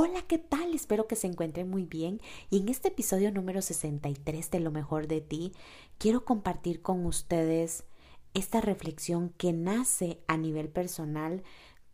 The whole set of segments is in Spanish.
Hola, ¿qué tal? Espero que se encuentren muy bien y en este episodio número 63 de Lo mejor de ti quiero compartir con ustedes esta reflexión que nace a nivel personal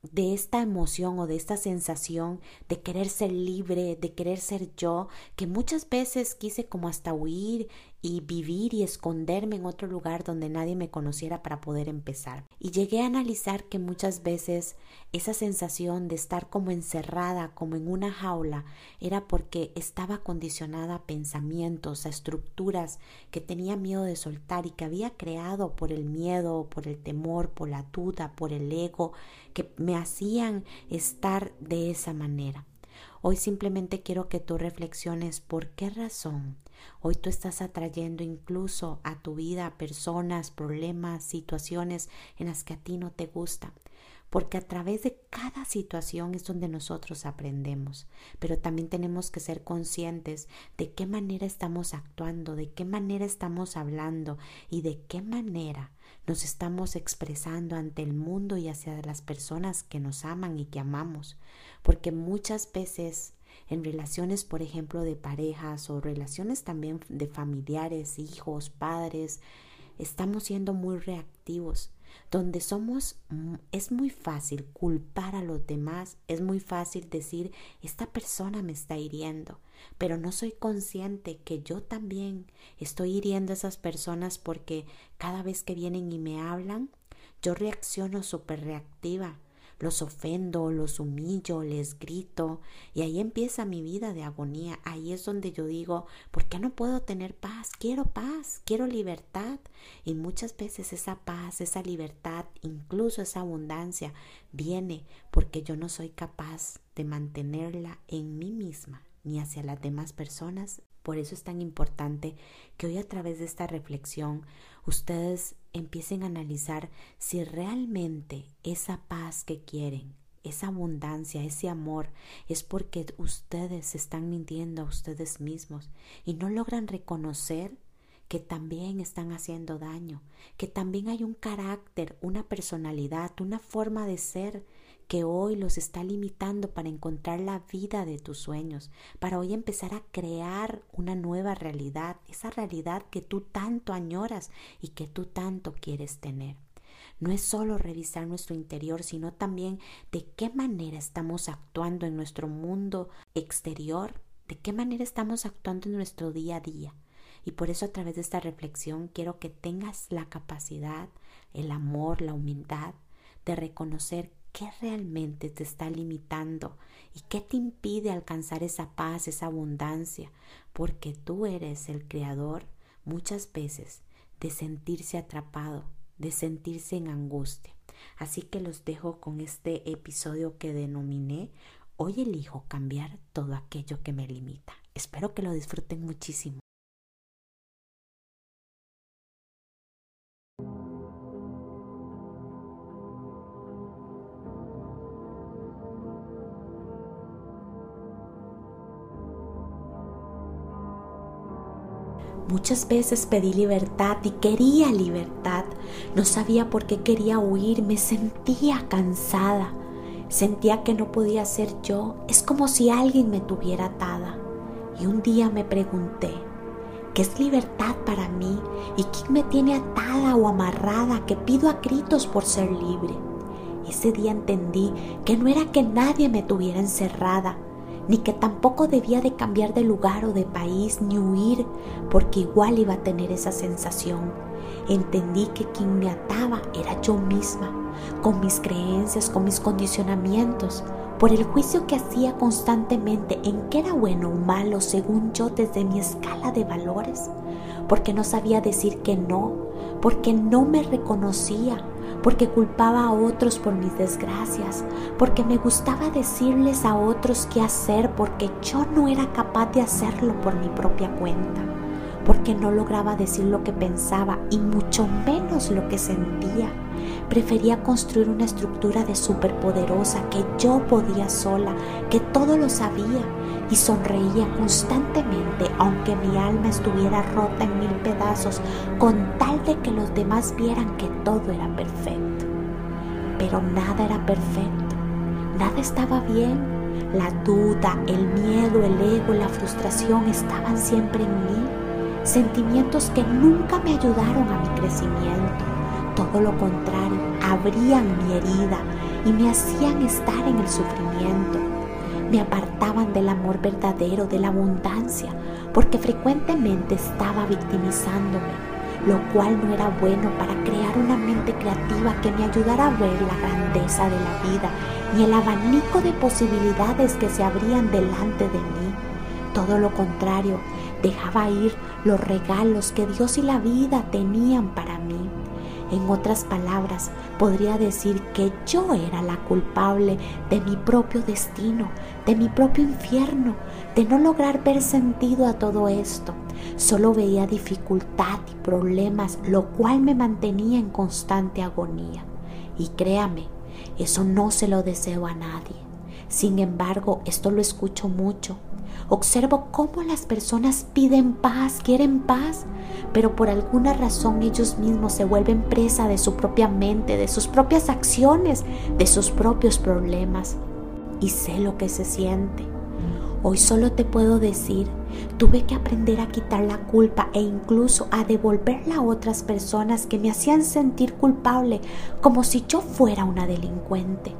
de esta emoción o de esta sensación de querer ser libre, de querer ser yo, que muchas veces quise como hasta huir y vivir y esconderme en otro lugar donde nadie me conociera para poder empezar. Y llegué a analizar que muchas veces esa sensación de estar como encerrada, como en una jaula, era porque estaba condicionada a pensamientos, a estructuras que tenía miedo de soltar y que había creado por el miedo, por el temor, por la duda, por el ego, que me hacían estar de esa manera. Hoy simplemente quiero que tú reflexiones por qué razón hoy tú estás atrayendo incluso a tu vida personas, problemas, situaciones en las que a ti no te gusta. Porque a través de cada situación es donde nosotros aprendemos, pero también tenemos que ser conscientes de qué manera estamos actuando, de qué manera estamos hablando y de qué manera nos estamos expresando ante el mundo y hacia las personas que nos aman y que amamos, porque muchas veces en relaciones, por ejemplo, de parejas o relaciones también de familiares, hijos, padres, estamos siendo muy reactivos, donde somos, mm, es muy fácil culpar a los demás, es muy fácil decir, esta persona me está hiriendo, pero no soy consciente que yo también estoy hiriendo a esas personas porque cada vez que vienen y me hablan, yo reacciono súper reactiva los ofendo, los humillo, les grito y ahí empieza mi vida de agonía. Ahí es donde yo digo, ¿por qué no puedo tener paz? Quiero paz, quiero libertad. Y muchas veces esa paz, esa libertad, incluso esa abundancia viene porque yo no soy capaz de mantenerla en mí misma ni hacia las demás personas. Por eso es tan importante que hoy a través de esta reflexión ustedes empiecen a analizar si realmente esa paz que quieren, esa abundancia, ese amor, es porque ustedes se están mintiendo a ustedes mismos y no logran reconocer que también están haciendo daño, que también hay un carácter, una personalidad, una forma de ser que hoy los está limitando para encontrar la vida de tus sueños, para hoy empezar a crear una nueva realidad, esa realidad que tú tanto añoras y que tú tanto quieres tener. No es solo revisar nuestro interior, sino también de qué manera estamos actuando en nuestro mundo exterior, de qué manera estamos actuando en nuestro día a día. Y por eso a través de esta reflexión quiero que tengas la capacidad, el amor, la humildad de reconocer qué realmente te está limitando y qué te impide alcanzar esa paz, esa abundancia, porque tú eres el creador muchas veces de sentirse atrapado, de sentirse en angustia. Así que los dejo con este episodio que denominé Hoy elijo cambiar todo aquello que me limita. Espero que lo disfruten muchísimo. Muchas veces pedí libertad y quería libertad. No sabía por qué quería huir, me sentía cansada. Sentía que no podía ser yo. Es como si alguien me tuviera atada. Y un día me pregunté, ¿qué es libertad para mí? ¿Y quién me tiene atada o amarrada que pido a gritos por ser libre? Ese día entendí que no era que nadie me tuviera encerrada, ni que tampoco debía de cambiar de lugar o de país ni huir, porque igual iba a tener esa sensación. Entendí que quien me ataba era yo misma, con mis creencias, con mis condicionamientos, por el juicio que hacía constantemente en qué era bueno o malo según yo desde mi escala de valores, porque no sabía decir que no, porque no me reconocía, porque culpaba a otros por mis desgracias, porque me gustaba decirles a otros qué hacer, porque yo no era capaz de hacerlo por mi propia cuenta, porque no lograba decir lo que pensaba y mucho menos lo que sentía. Prefería construir una estructura de superpoderosa que yo podía sola, que todo lo sabía y sonreía constantemente aunque mi alma estuviera rota en mil pedazos con tal de que los demás vieran que todo era perfecto. Pero nada era perfecto, nada estaba bien. La duda, el miedo, el ego, la frustración estaban siempre en mí, sentimientos que nunca me ayudaron a mi crecimiento. Todo lo contrario, abrían mi herida y me hacían estar en el sufrimiento me apartaban del amor verdadero, de la abundancia, porque frecuentemente estaba victimizándome, lo cual no era bueno para crear una mente creativa que me ayudara a ver la grandeza de la vida y el abanico de posibilidades que se abrían delante de mí. Todo lo contrario, dejaba ir los regalos que Dios y la vida tenían para. En otras palabras, podría decir que yo era la culpable de mi propio destino, de mi propio infierno, de no lograr ver sentido a todo esto. Solo veía dificultad y problemas, lo cual me mantenía en constante agonía. Y créame, eso no se lo deseo a nadie. Sin embargo, esto lo escucho mucho Observo cómo las personas piden paz, quieren paz, pero por alguna razón ellos mismos se vuelven presa de su propia mente, de sus propias acciones, de sus propios problemas. Y sé lo que se siente. Hoy solo te puedo decir, tuve que aprender a quitar la culpa e incluso a devolverla a otras personas que me hacían sentir culpable como si yo fuera una delincuente.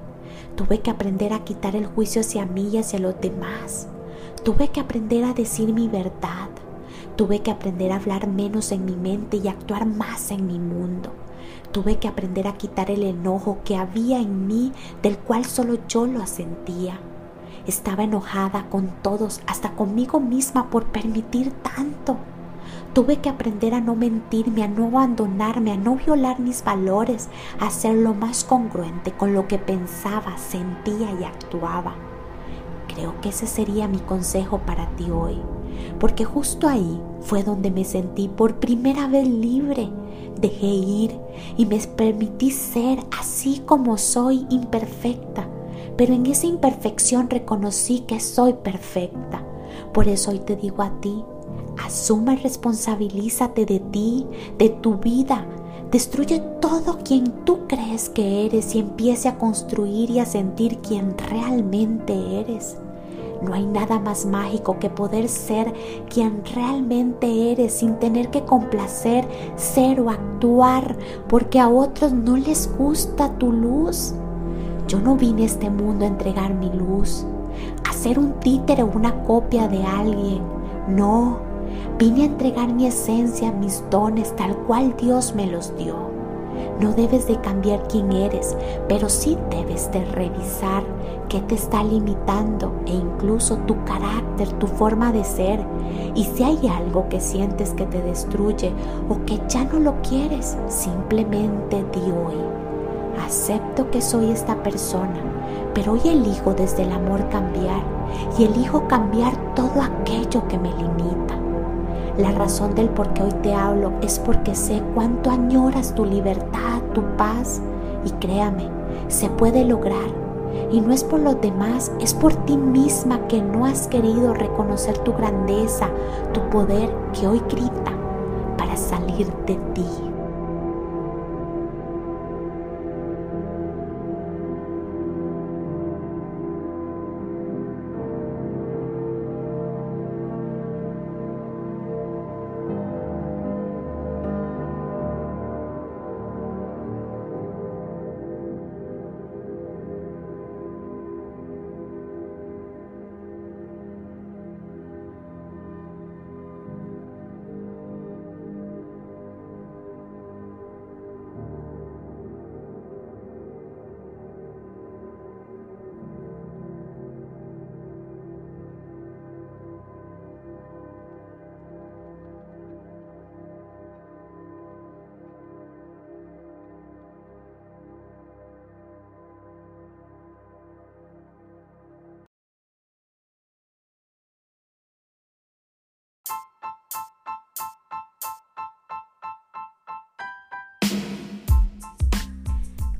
Tuve que aprender a quitar el juicio hacia mí y hacia los demás. Tuve que aprender a decir mi verdad. Tuve que aprender a hablar menos en mi mente y actuar más en mi mundo. Tuve que aprender a quitar el enojo que había en mí del cual solo yo lo sentía. Estaba enojada con todos, hasta conmigo misma por permitir tanto. Tuve que aprender a no mentirme, a no abandonarme, a no violar mis valores, a ser lo más congruente con lo que pensaba, sentía y actuaba. Creo que ese sería mi consejo para ti hoy, porque justo ahí fue donde me sentí por primera vez libre. Dejé ir y me permití ser así como soy imperfecta, pero en esa imperfección reconocí que soy perfecta. Por eso hoy te digo a ti, asuma y responsabilízate de ti, de tu vida, Destruye todo quien tú crees que eres y empiece a construir y a sentir quien realmente eres. No hay nada más mágico que poder ser quien realmente eres sin tener que complacer, ser o actuar porque a otros no les gusta tu luz. Yo no vine a este mundo a entregar mi luz, a ser un títere o una copia de alguien. No, vine a entregar mi esencia, mis dones tal cual Dios me los dio. No debes de cambiar quién eres, pero sí debes de revisar qué te está limitando e incluso tu carácter, tu forma de ser. Y si hay algo que sientes que te destruye o que ya no lo quieres, simplemente di hoy. Acepto que soy esta persona, pero hoy elijo desde el amor cambiar y elijo cambiar todo aquello que me limita. La razón del por qué hoy te hablo es porque sé cuánto añoras tu libertad, tu paz y créame, se puede lograr. Y no es por los demás, es por ti misma que no has querido reconocer tu grandeza, tu poder que hoy grita para salir de ti.